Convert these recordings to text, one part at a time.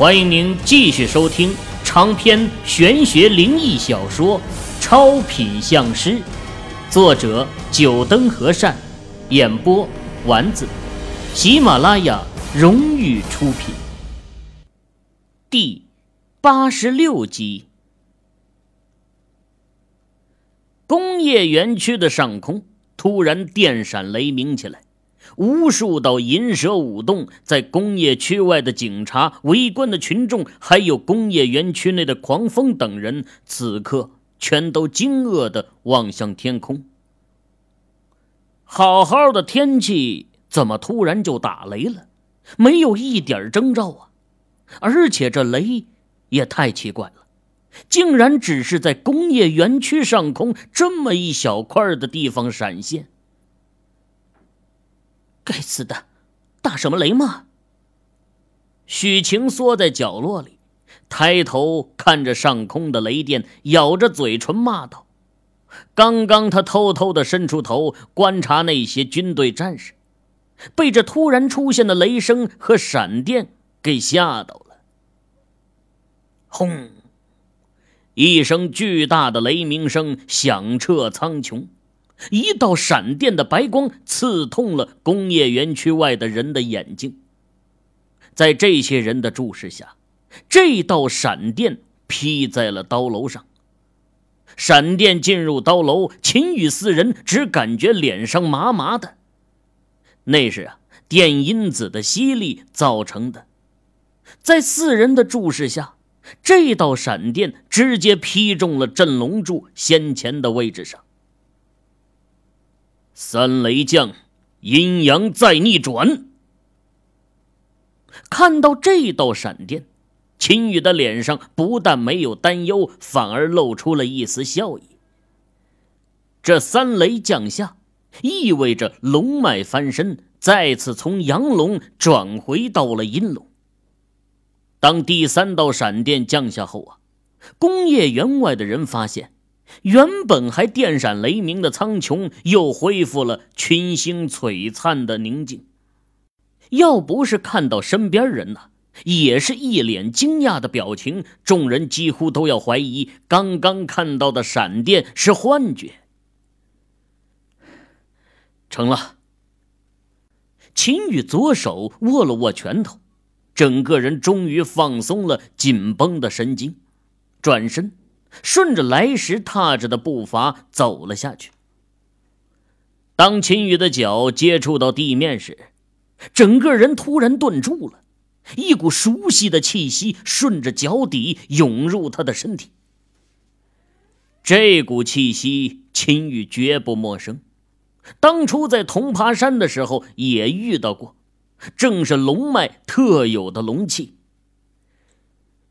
欢迎您继续收听长篇玄学灵异小说《超品相师》，作者：九灯和善，演播：丸子，喜马拉雅荣誉出品。第八十六集。工业园区的上空突然电闪雷鸣起来。无数道银蛇舞动，在工业区外的警察、围观的群众，还有工业园区内的狂风等人，此刻全都惊愕的望向天空。好好的天气，怎么突然就打雷了？没有一点征兆啊！而且这雷也太奇怪了，竟然只是在工业园区上空这么一小块的地方闪现。该死的，打什么雷嘛！许晴缩在角落里，抬头看着上空的雷电，咬着嘴唇骂道：“刚刚他偷偷的伸出头观察那些军队战士，被这突然出现的雷声和闪电给吓到了。”轰！一声巨大的雷鸣声响彻苍穹。一道闪电的白光刺痛了工业园区外的人的眼睛。在这些人的注视下，这道闪电劈在了刀楼上。闪电进入刀楼，秦羽四人只感觉脸上麻麻的，那是啊，电因子的吸力造成的。在四人的注视下，这道闪电直接劈中了镇龙柱先前的位置上。三雷降，阴阳再逆转。看到这道闪电，秦羽的脸上不但没有担忧，反而露出了一丝笑意。这三雷降下，意味着龙脉翻身，再次从阳龙转回到了阴龙。当第三道闪电降下后啊，工业园外的人发现。原本还电闪雷鸣的苍穹，又恢复了群星璀璨的宁静。要不是看到身边人呢，也是一脸惊讶的表情，众人几乎都要怀疑刚刚看到的闪电是幻觉。成了。秦羽左手握了握拳头，整个人终于放松了紧绷的神经，转身。顺着来时踏着的步伐走了下去。当秦羽的脚接触到地面时，整个人突然顿住了，一股熟悉的气息顺着脚底涌入他的身体。这股气息，秦羽绝不陌生，当初在铜爬山的时候也遇到过，正是龙脉特有的龙气。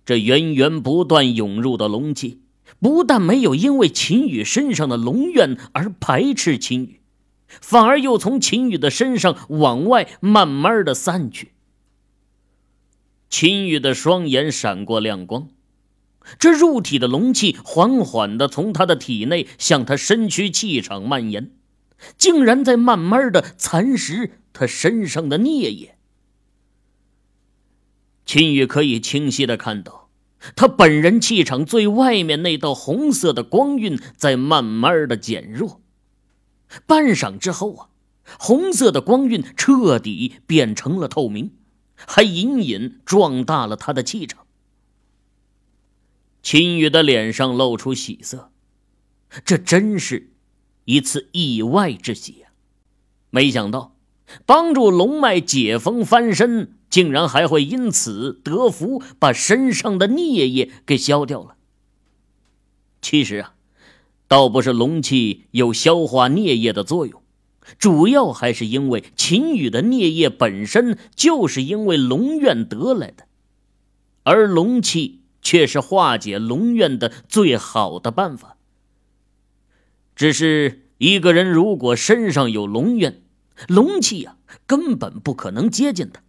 这源源不断涌入的龙气。不但没有因为秦羽身上的龙怨而排斥秦羽，反而又从秦羽的身上往外慢慢的散去。秦羽的双眼闪过亮光，这入体的龙气缓缓的从他的体内向他身躯气场蔓延，竟然在慢慢的蚕食他身上的孽液。秦羽可以清晰的看到。他本人气场最外面那道红色的光晕在慢慢的减弱，半晌之后啊，红色的光晕彻底变成了透明，还隐隐壮大了他的气场。秦羽的脸上露出喜色，这真是一次意外之喜啊！没想到帮助龙脉解封翻身。竟然还会因此得福，把身上的孽液给消掉了。其实啊，倒不是龙气有消化孽液的作用，主要还是因为秦羽的孽液本身就是因为龙怨得来的，而龙气却是化解龙怨的最好的办法。只是一个人如果身上有龙怨，龙气呀，根本不可能接近他。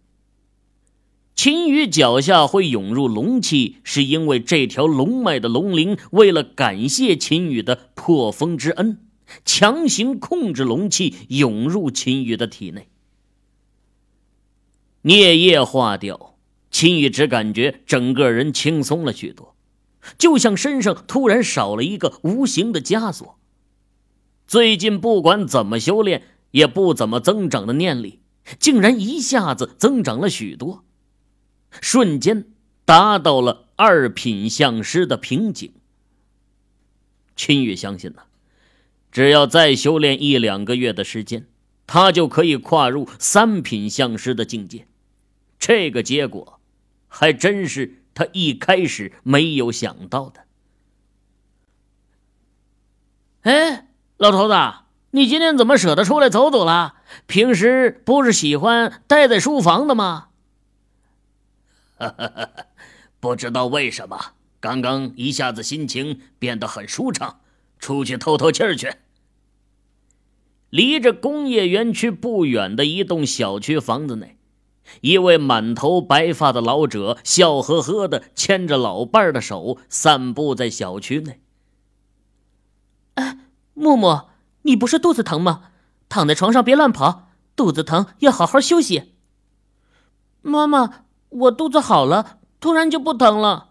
秦羽脚下会涌入龙气，是因为这条龙脉的龙灵为了感谢秦羽的破风之恩，强行控制龙气涌入秦羽的体内。孽液化掉，秦宇只感觉整个人轻松了许多，就像身上突然少了一个无形的枷锁。最近不管怎么修炼，也不怎么增长的念力，竟然一下子增长了许多，瞬间达到了二品相师的瓶颈。秦宇相信呢，只要再修炼一两个月的时间，他就可以跨入三品相师的境界。这个结果，还真是他一开始没有想到的。哎，老头子，你今天怎么舍得出来走走了？平时不是喜欢待在书房的吗？不知道为什么。刚刚一下子心情变得很舒畅，出去透透气去。离着工业园区不远的一栋小区房子内，一位满头白发的老者笑呵呵的牵着老伴儿的手散步在小区内。哎，木木，你不是肚子疼吗？躺在床上别乱跑，肚子疼要好好休息。妈妈，我肚子好了，突然就不疼了。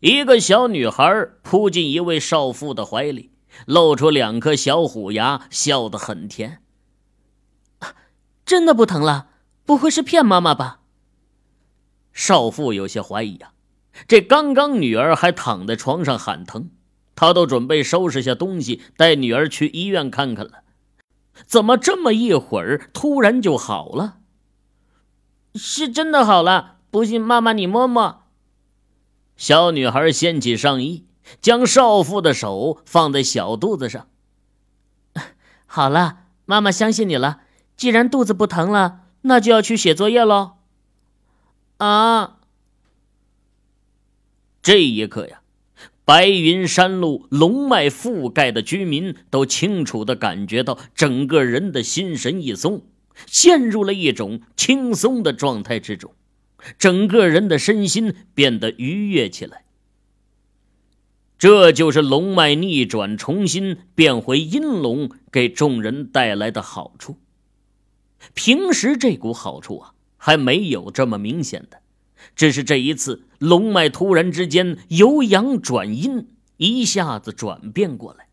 一个小女孩扑进一位少妇的怀里，露出两颗小虎牙，笑得很甜。真的不疼了？不会是骗妈妈吧？少妇有些怀疑啊，这刚刚女儿还躺在床上喊疼，她都准备收拾下东西带女儿去医院看看了，怎么这么一会儿突然就好了？是真的好了，不信妈妈你摸摸。小女孩掀起上衣，将少妇的手放在小肚子上。好了，妈妈相信你了。既然肚子不疼了，那就要去写作业喽。啊！这一刻呀，白云山路龙脉覆盖的居民都清楚的感觉到，整个人的心神一松，陷入了一种轻松的状态之中。整个人的身心变得愉悦起来，这就是龙脉逆转重新变回阴龙给众人带来的好处。平时这股好处啊，还没有这么明显的，只是这一次龙脉突然之间由阳转阴，一下子转变过来，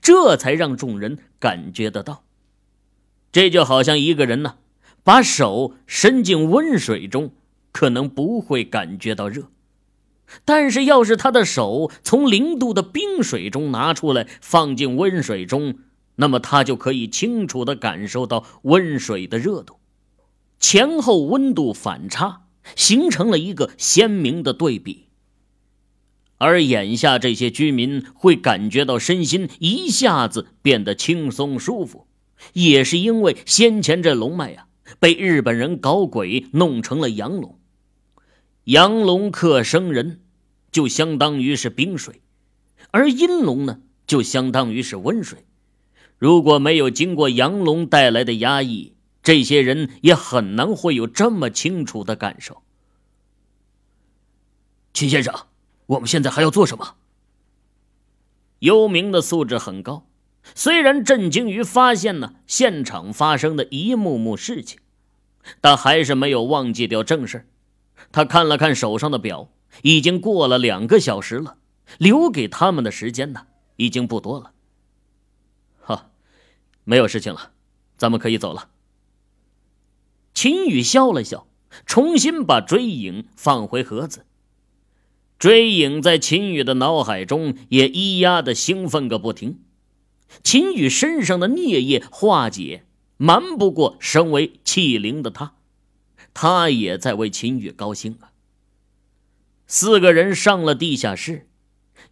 这才让众人感觉得到。这就好像一个人呢，把手伸进温水中。可能不会感觉到热，但是要是他的手从零度的冰水中拿出来，放进温水中，那么他就可以清楚的感受到温水的热度，前后温度反差形成了一个鲜明的对比。而眼下这些居民会感觉到身心一下子变得轻松舒服，也是因为先前这龙脉呀被日本人搞鬼弄成了阳龙。阳龙克生人，就相当于是冰水；而阴龙呢，就相当于是温水。如果没有经过阳龙带来的压抑，这些人也很难会有这么清楚的感受。秦先生，我们现在还要做什么？幽冥的素质很高，虽然震惊于发现呢现场发生的一幕幕事情，但还是没有忘记掉正事。他看了看手上的表，已经过了两个小时了，留给他们的时间呢，已经不多了。哈，没有事情了，咱们可以走了。秦宇笑了笑，重新把追影放回盒子。追影在秦宇的脑海中也咿呀的兴奋个不停。秦宇身上的孽液化解，瞒不过身为器灵的他。他也在为秦宇高兴啊。四个人上了地下室，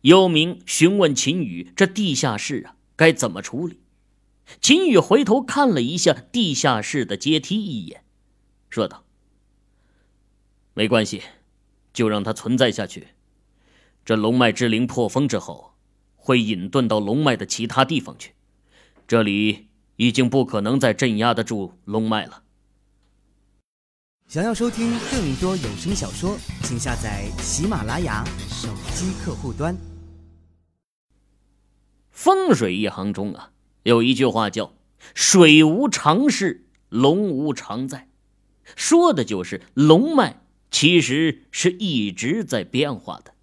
幽冥询问秦宇：“这地下室啊，该怎么处理？”秦宇回头看了一下地下室的阶梯一眼，说道：“没关系，就让它存在下去。这龙脉之灵破风之后，会隐遁到龙脉的其他地方去。这里已经不可能再镇压得住龙脉了。”想要收听更多有声小说，请下载喜马拉雅手机客户端。风水一行中啊，有一句话叫“水无常势，龙无常在”，说的就是龙脉其实是一直在变化的。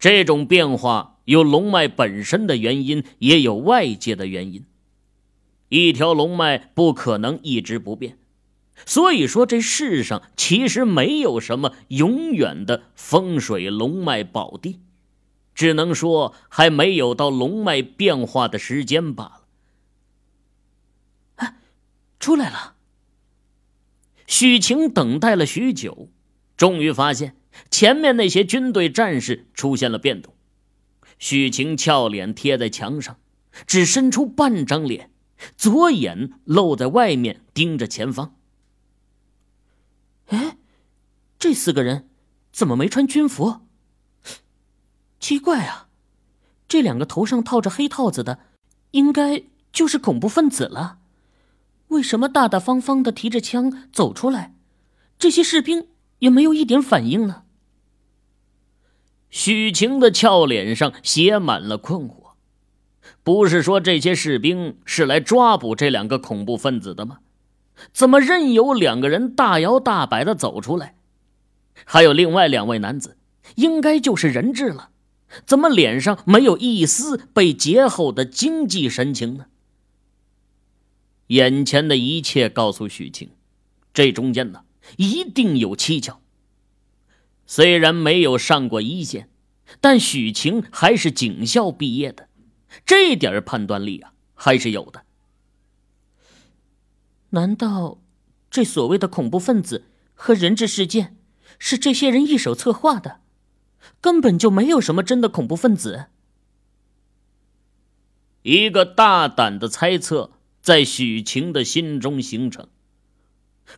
这种变化有龙脉本身的原因，也有外界的原因。一条龙脉不可能一直不变，所以说这世上其实没有什么永远的风水龙脉宝地，只能说还没有到龙脉变化的时间罢了。哎，出来了。许晴等待了许久，终于发现前面那些军队战士出现了变动。许晴俏脸贴在墙上，只伸出半张脸。左眼露在外面，盯着前方。哎，这四个人怎么没穿军服？奇怪啊！这两个头上套着黑套子的，应该就是恐怖分子了。为什么大大方方的提着枪走出来，这些士兵也没有一点反应呢？许晴的俏脸上写满了困惑。不是说这些士兵是来抓捕这两个恐怖分子的吗？怎么任由两个人大摇大摆的走出来？还有另外两位男子，应该就是人质了，怎么脸上没有一丝被劫后的惊悸神情呢？眼前的一切告诉许晴，这中间呢一定有蹊跷。虽然没有上过一线，但许晴还是警校毕业的。这点判断力啊，还是有的。难道这所谓的恐怖分子和人质事件是这些人一手策划的？根本就没有什么真的恐怖分子。一个大胆的猜测在许晴的心中形成。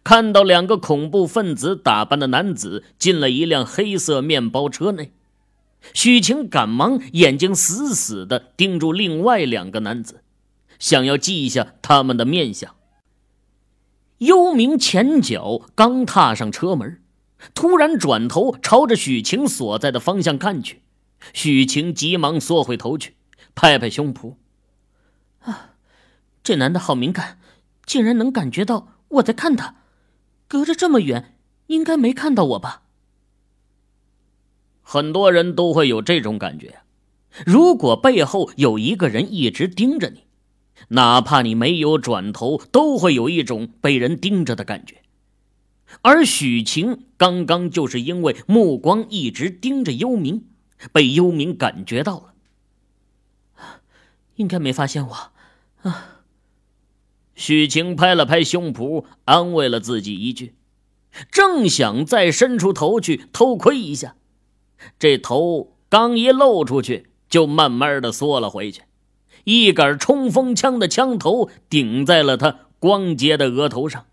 看到两个恐怖分子打扮的男子进了一辆黑色面包车内。许晴赶忙眼睛死死的盯住另外两个男子，想要记下他们的面相。幽冥前脚刚踏上车门，突然转头朝着许晴所在的方向看去，许晴急忙缩回头去，拍拍胸脯：“啊，这男的好敏感，竟然能感觉到我在看他，隔着这么远，应该没看到我吧？”很多人都会有这种感觉，如果背后有一个人一直盯着你，哪怕你没有转头，都会有一种被人盯着的感觉。而许晴刚刚就是因为目光一直盯着幽冥，被幽冥感觉到了，应该没发现我。啊！许晴拍了拍胸脯，安慰了自己一句，正想再伸出头去偷窥一下。这头刚一露出去，就慢慢的缩了回去，一杆冲锋枪的枪头顶在了他光洁的额头上。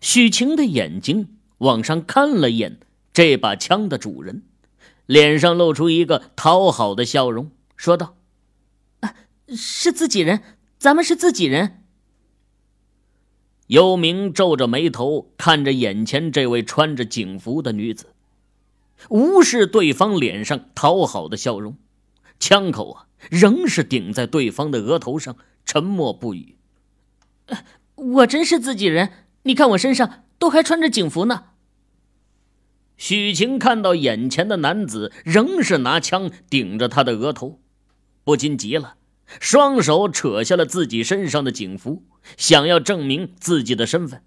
许晴的眼睛往上看了一眼这把枪的主人，脸上露出一个讨好的笑容，说道：“啊，是自己人，咱们是自己人。”幽冥皱着眉头看着眼前这位穿着警服的女子。无视对方脸上讨好的笑容，枪口啊仍是顶在对方的额头上，沉默不语。我真是自己人，你看我身上都还穿着警服呢。许晴看到眼前的男子仍是拿枪顶着他的额头，不禁急了，双手扯下了自己身上的警服，想要证明自己的身份。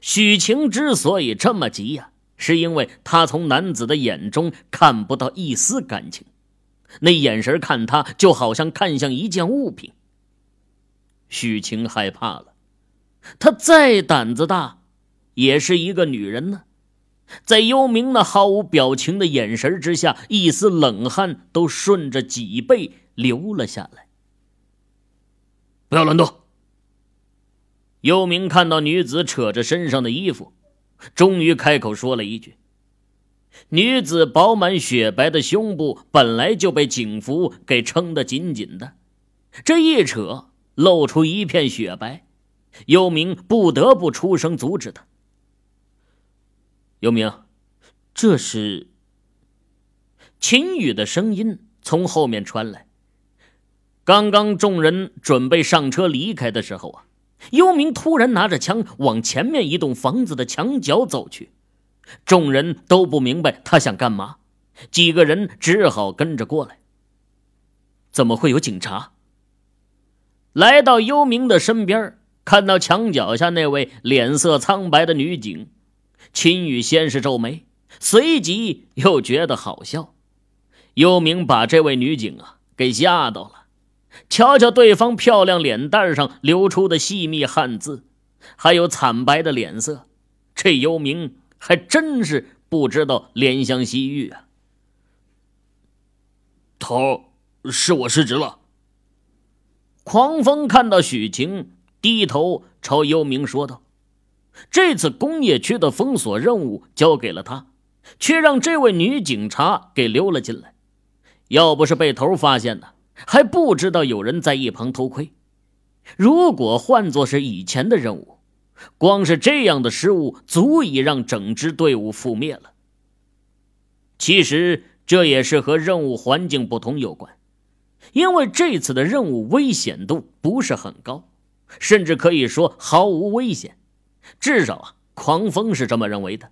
许晴之所以这么急呀。是因为她从男子的眼中看不到一丝感情，那眼神看他就好像看向一件物品。许晴害怕了，她再胆子大，也是一个女人呢。在幽冥那毫无表情的眼神之下，一丝冷汗都顺着脊背流了下来。不要乱动。幽冥看到女子扯着身上的衣服。终于开口说了一句：“女子饱满雪白的胸部本来就被警服给撑得紧紧的，这一扯，露出一片雪白。”幽冥不得不出声阻止他。幽冥，这是秦羽的声音从后面传来。刚刚众人准备上车离开的时候啊。幽冥突然拿着枪往前面一栋房子的墙角走去，众人都不明白他想干嘛，几个人只好跟着过来。怎么会有警察？来到幽冥的身边，看到墙脚下那位脸色苍白的女警，秦宇先是皱眉，随即又觉得好笑。幽冥把这位女警啊给吓到了，瞧瞧对方漂亮脸蛋上流出的细密汗渍，还有惨白的脸色，这幽冥还真是不知道怜香惜玉啊。头，是我失职了。狂风看到许晴，低头朝幽冥说道：“这次工业区的封锁任务交给了他，却让这位女警察给溜了进来。要不是被头发现呢，还不知道有人在一旁偷窥。如果换作是以前的任务，光是这样的失误，足以让整支队伍覆灭了。其实这也是和任务环境不同有关。”因为这次的任务危险度不是很高，甚至可以说毫无危险，至少啊，狂风是这么认为的，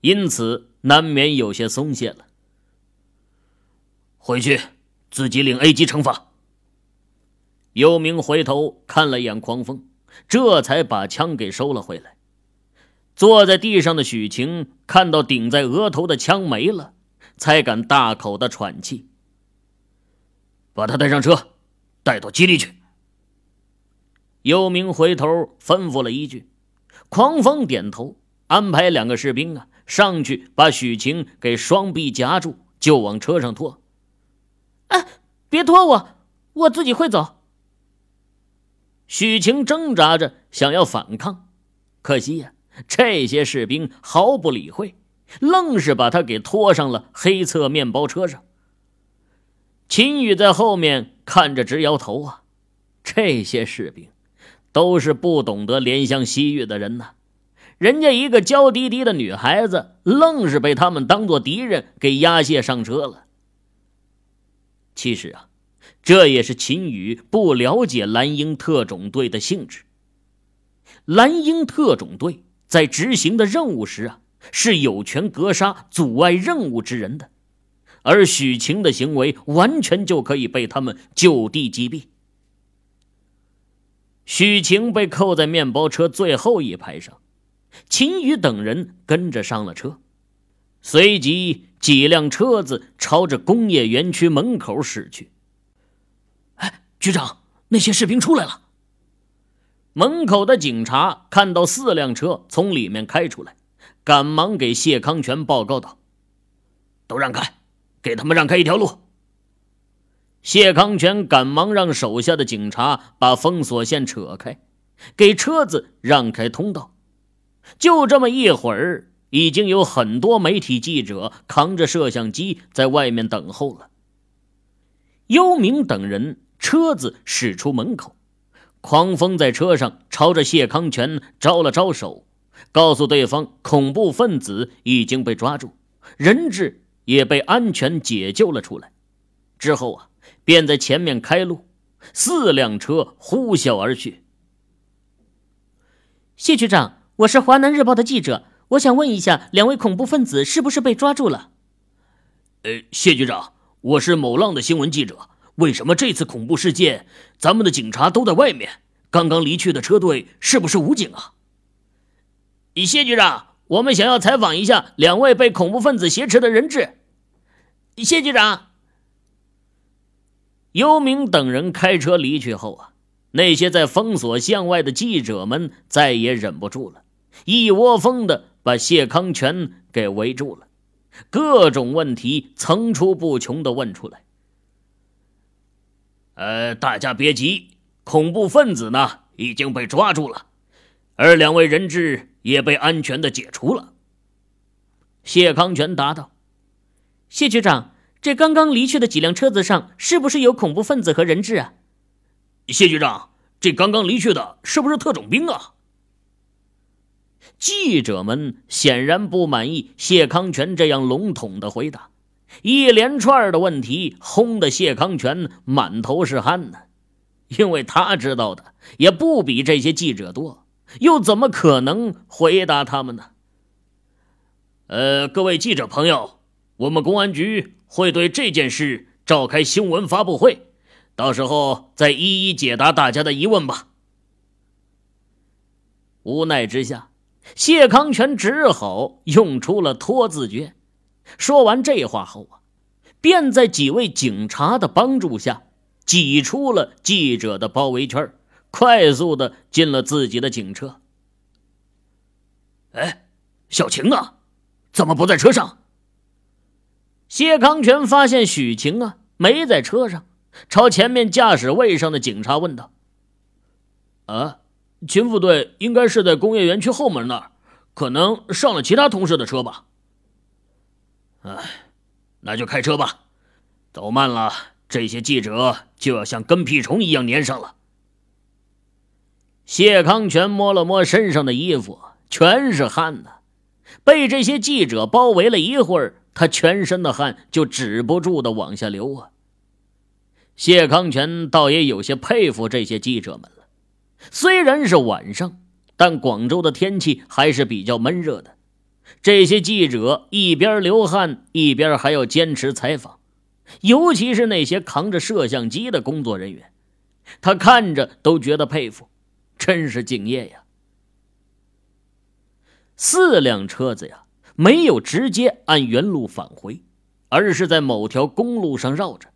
因此难免有些松懈了。回去自己领 A 级惩罚。幽冥回头看了眼狂风，这才把枪给收了回来。坐在地上的许晴看到顶在额头的枪没了，才敢大口的喘气。把他带上车，带到基地去。幽冥回头吩咐了一句，狂风点头，安排两个士兵啊上去把许晴给双臂夹住，就往车上拖。哎，别拖我，我自己会走。许晴挣扎着想要反抗，可惜呀，这些士兵毫不理会，愣是把他给拖上了黑色面包车上。秦宇在后面看着直摇头啊！这些士兵都是不懂得怜香惜玉的人呐，人家一个娇滴滴的女孩子，愣是被他们当做敌人给押解上车了。其实啊，这也是秦宇不了解蓝鹰特种队的性质。蓝鹰特种队在执行的任务时啊，是有权格杀阻碍任务之人的。而许晴的行为完全就可以被他们就地击毙。许晴被扣在面包车最后一排上，秦宇等人跟着上了车，随即几辆车子朝着工业园区门口驶去。哎，局长，那些士兵出来了。门口的警察看到四辆车从里面开出来，赶忙给谢康全报告道：“都让开。”给他们让开一条路。谢康全赶忙让手下的警察把封锁线扯开，给车子让开通道。就这么一会儿，已经有很多媒体记者扛着摄像机在外面等候了。幽冥等人车子驶出门口，狂风在车上朝着谢康全招了招手，告诉对方恐怖分子已经被抓住，人质。也被安全解救了出来，之后啊，便在前面开路，四辆车呼啸而去。谢局长，我是华南日报的记者，我想问一下，两位恐怖分子是不是被抓住了？呃，谢局长，我是某浪的新闻记者，为什么这次恐怖事件，咱们的警察都在外面？刚刚离去的车队是不是武警啊？谢局长。我们想要采访一下两位被恐怖分子挟持的人质。谢局长。幽冥等人开车离去后啊，那些在封锁线外的记者们再也忍不住了，一窝蜂的把谢康全给围住了，各种问题层出不穷的问出来。呃，大家别急，恐怖分子呢已经被抓住了，而两位人质。也被安全的解除了。谢康全答道：“谢局长，这刚刚离去的几辆车子上是不是有恐怖分子和人质啊？”谢局长，这刚刚离去的是不是特种兵啊？记者们显然不满意谢康全这样笼统的回答，一连串的问题轰得谢康全满头是汗呢，因为他知道的也不比这些记者多。又怎么可能回答他们呢？呃，各位记者朋友，我们公安局会对这件事召开新闻发布会，到时候再一一解答大家的疑问吧。无奈之下，谢康全只好用出了拖字诀。说完这话后啊，便在几位警察的帮助下，挤出了记者的包围圈，快速的进了自己的警车。哎，小晴呢？怎么不在车上？谢康全发现许晴啊没在车上，朝前面驾驶位上的警察问道：“啊，秦副队应该是在工业园区后门那儿，可能上了其他同事的车吧？”哎，那就开车吧，走慢了，这些记者就要像跟屁虫一样粘上了。谢康全摸了摸身上的衣服，全是汗呐。被这些记者包围了一会儿，他全身的汗就止不住的往下流啊。谢康全倒也有些佩服这些记者们。虽然是晚上，但广州的天气还是比较闷热的。这些记者一边流汗，一边还要坚持采访，尤其是那些扛着摄像机的工作人员，他看着都觉得佩服，真是敬业呀。四辆车子呀，没有直接按原路返回，而是在某条公路上绕着，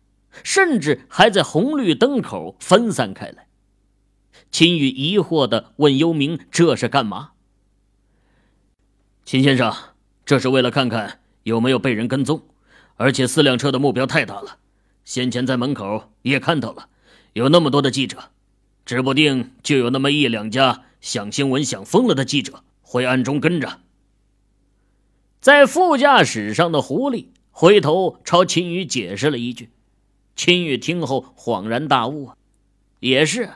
甚至还在红绿灯口分散开来。秦宇疑惑的问幽冥：“这是干嘛？”秦先生，这是为了看看有没有被人跟踪，而且四辆车的目标太大了，先前在门口也看到了，有那么多的记者，指不定就有那么一两家想新闻想疯了的记者。会暗中跟着。在副驾驶上的狐狸回头朝秦宇解释了一句，秦宇听后恍然大悟啊，也是，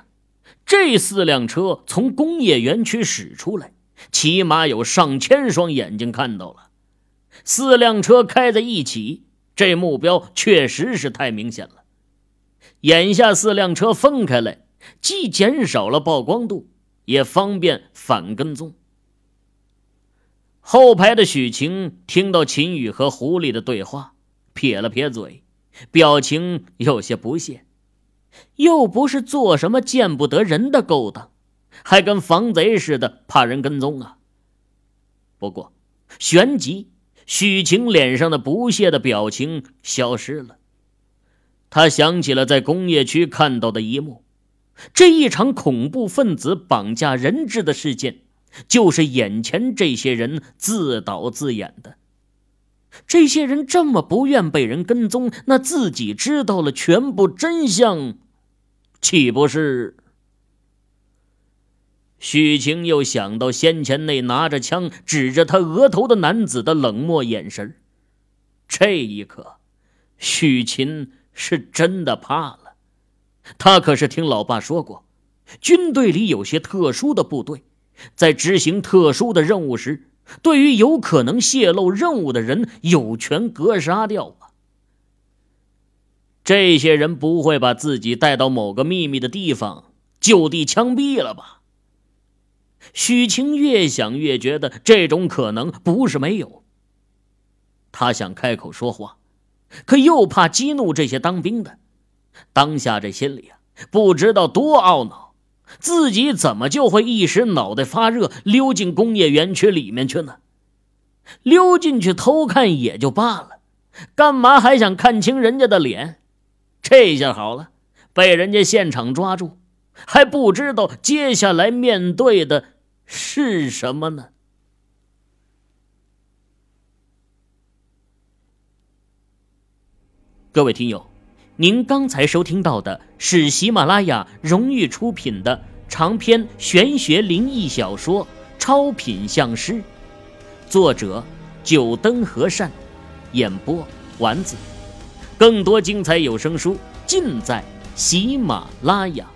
这四辆车从工业园区驶出来，起码有上千双眼睛看到了。四辆车开在一起，这目标确实是太明显了。眼下四辆车分开来，既减少了曝光度，也方便反跟踪。后排的许晴听到秦宇和狐狸的对话，撇了撇嘴，表情有些不屑。又不是做什么见不得人的勾当，还跟防贼似的怕人跟踪啊！不过，旋即许晴脸上的不屑的表情消失了。他想起了在工业区看到的一幕：这一场恐怖分子绑架人质的事件。就是眼前这些人自导自演的。这些人这么不愿被人跟踪，那自己知道了全部真相，岂不是？许晴又想到先前那拿着枪指着他额头的男子的冷漠眼神，这一刻，许晴是真的怕了。他可是听老爸说过，军队里有些特殊的部队。在执行特殊的任务时，对于有可能泄露任务的人，有权格杀掉啊！这些人不会把自己带到某个秘密的地方就地枪毙了吧？许晴越想越觉得这种可能不是没有。他想开口说话，可又怕激怒这些当兵的，当下这心里啊，不知道多懊恼。自己怎么就会一时脑袋发热溜进工业园区里面去呢？溜进去偷看也就罢了，干嘛还想看清人家的脸？这下好了，被人家现场抓住，还不知道接下来面对的是什么呢？各位听友。您刚才收听到的是喜马拉雅荣誉出品的长篇玄学灵异小说《超品相师》，作者九灯和善，演播丸子。更多精彩有声书尽在喜马拉雅。